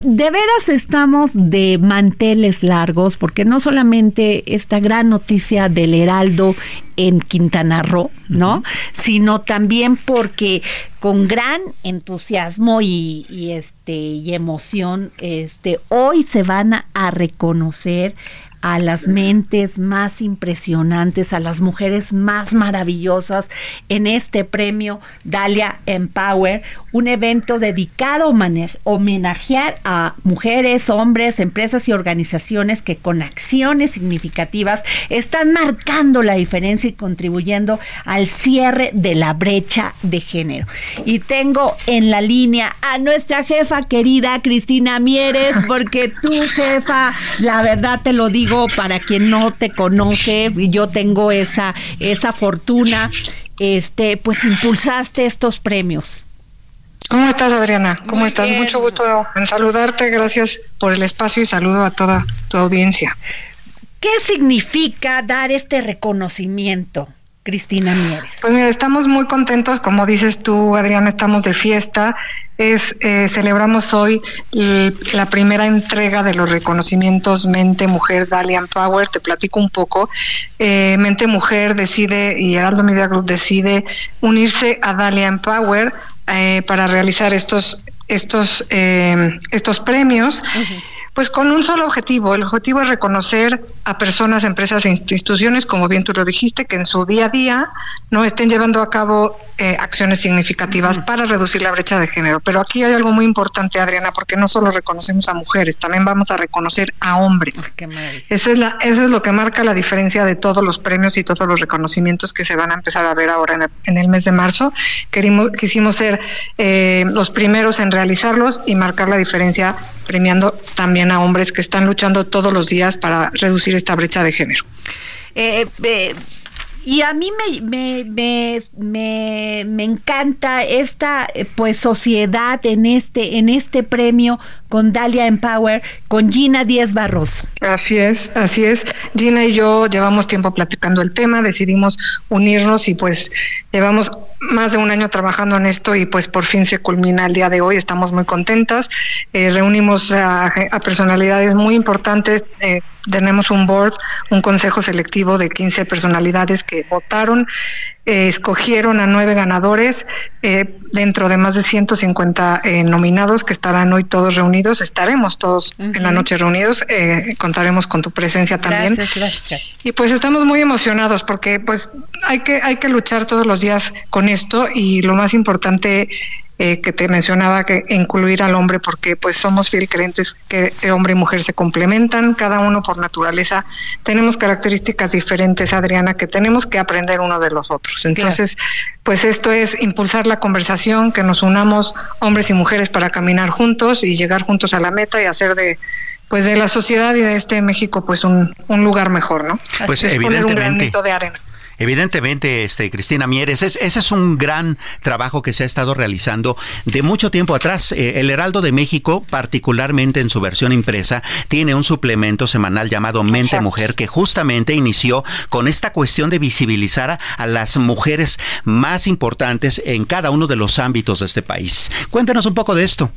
De veras estamos de manteles largos porque no solamente esta gran noticia del Heraldo en Quintana Roo, ¿no? Sino también porque con gran entusiasmo y, y, este y emoción, este hoy se van a, a reconocer a las mentes más impresionantes, a las mujeres más maravillosas en este premio Dalia Empower, un evento dedicado a homenajear a mujeres, hombres, empresas y organizaciones que con acciones significativas están marcando la diferencia y contribuyendo al cierre de la brecha de género. Y tengo en la línea a nuestra jefa querida Cristina Mieres, porque tú, jefa, la verdad te lo digo para quien no te conoce, y yo tengo esa, esa fortuna, este, pues impulsaste estos premios. ¿Cómo estás, Adriana? ¿Cómo Muy estás? Bien. Mucho gusto en saludarte. Gracias por el espacio y saludo a toda tu audiencia. ¿Qué significa dar este reconocimiento? Cristina Mieres. Pues mira, estamos muy contentos, como dices tú, Adriana, estamos de fiesta. Es eh, celebramos hoy la primera entrega de los reconocimientos Mente Mujer Dalian Power. Te platico un poco. Eh, Mente Mujer decide y Heraldo Media Group decide unirse a Dalian Power eh, para realizar estos estos estos premios. Uh -huh pues con un solo objetivo. El objetivo es reconocer a personas, empresas e instituciones, como bien tú lo dijiste, que en su día a día no estén llevando a cabo eh, acciones significativas uh -huh. para reducir la brecha de género. Pero aquí hay algo muy importante, Adriana, porque no solo reconocemos a mujeres, también vamos a reconocer a hombres. Esa es, la, eso es lo que marca la diferencia de todos los premios y todos los reconocimientos que se van a empezar a ver ahora en el, en el mes de marzo. Querimos, quisimos ser eh, los primeros en realizarlos y marcar la diferencia premiando también a hombres que están luchando todos los días para reducir esta brecha de género. Eh, eh, y a mí me, me, me, me, me encanta esta pues sociedad en este, en este premio con Dalia Empower, con Gina Díez Barroso. Así es, así es. Gina y yo llevamos tiempo platicando el tema, decidimos unirnos y pues llevamos más de un año trabajando en esto y pues por fin se culmina el día de hoy, estamos muy contentas. Eh, reunimos a, a, personalidades muy importantes, eh, tenemos un board, un consejo selectivo de 15 personalidades que votaron, eh, escogieron a nueve ganadores eh, dentro de más de 150 eh, nominados que estarán hoy todos reunidos. Estaremos todos uh -huh. en la noche reunidos. Eh, contaremos con tu presencia también. Gracias, gracias. Y pues estamos muy emocionados porque pues hay que hay que luchar todos los días con esto y lo más importante eh, que te mencionaba que incluir al hombre porque pues somos fiel creyentes que hombre y mujer se complementan, cada uno por naturaleza tenemos características diferentes, Adriana, que tenemos que aprender uno de los otros. Entonces, claro. pues esto es impulsar la conversación, que nos unamos hombres y mujeres para caminar juntos y llegar juntos a la meta y hacer de pues de la sociedad y de este México pues un, un lugar mejor, ¿no? Pues es evidentemente. Poner un granito de arena. Evidentemente, este, Cristina Mieres, es, ese es un gran trabajo que se ha estado realizando de mucho tiempo atrás. Eh, el Heraldo de México, particularmente en su versión impresa, tiene un suplemento semanal llamado Mente Exacto. Mujer que justamente inició con esta cuestión de visibilizar a, a, las mujeres más importantes en cada uno de los ámbitos de este país. Cuéntanos un poco de esto.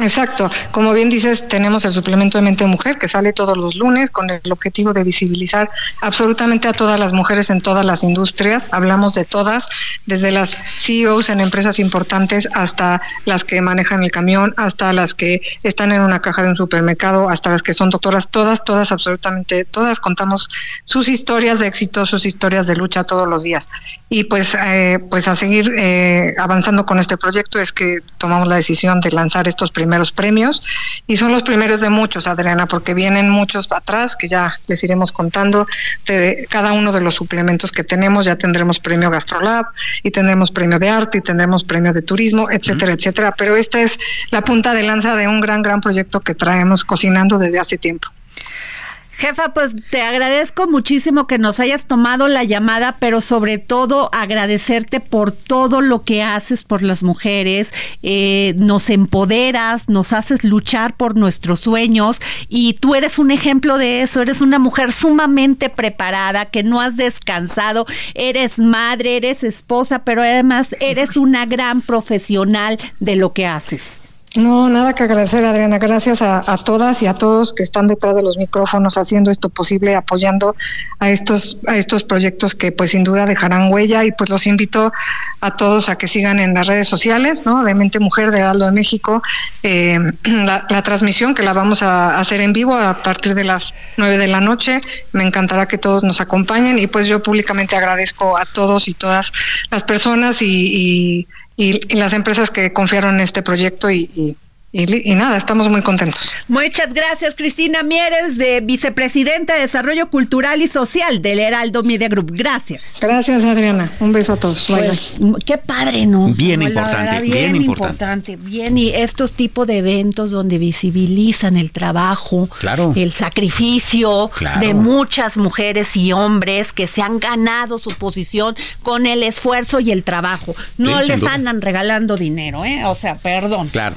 Exacto, como bien dices, tenemos el suplemento de Mente Mujer que sale todos los lunes con el objetivo de visibilizar absolutamente a todas las mujeres en todas las industrias. Hablamos de todas, desde las CEOs en empresas importantes hasta las que manejan el camión, hasta las que están en una caja de un supermercado, hasta las que son doctoras, todas, todas, absolutamente todas contamos sus historias de éxito, sus historias de lucha todos los días. Y pues, eh, pues a seguir eh, avanzando con este proyecto es que tomamos la decisión de lanzar estos primeros primeros premios y son los primeros de muchos, Adriana, porque vienen muchos atrás que ya les iremos contando de cada uno de los suplementos que tenemos. Ya tendremos premio GastroLab y tendremos premio de arte y tendremos premio de turismo, etcétera, etcétera. Pero esta es la punta de lanza de un gran, gran proyecto que traemos cocinando desde hace tiempo. Jefa, pues te agradezco muchísimo que nos hayas tomado la llamada, pero sobre todo agradecerte por todo lo que haces por las mujeres, eh, nos empoderas, nos haces luchar por nuestros sueños y tú eres un ejemplo de eso, eres una mujer sumamente preparada, que no has descansado, eres madre, eres esposa, pero además eres una gran profesional de lo que haces. No, nada que agradecer, Adriana. Gracias a, todas y a todos que están detrás de los micrófonos haciendo esto posible, apoyando a estos a estos proyectos que, pues, sin duda dejarán huella. Y pues los invito a todos a que sigan en las redes sociales, ¿no? De Mente Mujer de Aldo de México, eh, la, transmisión que la vamos a hacer en vivo a partir de las nueve de la noche. Me encantará que todos nos acompañen y pues yo públicamente agradezco a todos y todas las personas y y, las empresas que confiaron en este proyecto y y, nada, estamos muy contentos. Muchas gracias, Cristina Mieres, de vicepresidenta de Desarrollo Cultural y Social del Heraldo Media Group. Gracias. Gracias, Adriana. Un beso a todos. Pues, qué padre, ¿no? Bien importante, bien, importante. Bien, y estos tipos de eventos donde visibilizan el trabajo, claro. el sacrificio de muchas mujeres y hombres que se han ganado su posición con el esfuerzo y el trabajo. No les andan regalando dinero, ¿eh? O sea, perdón. Claro.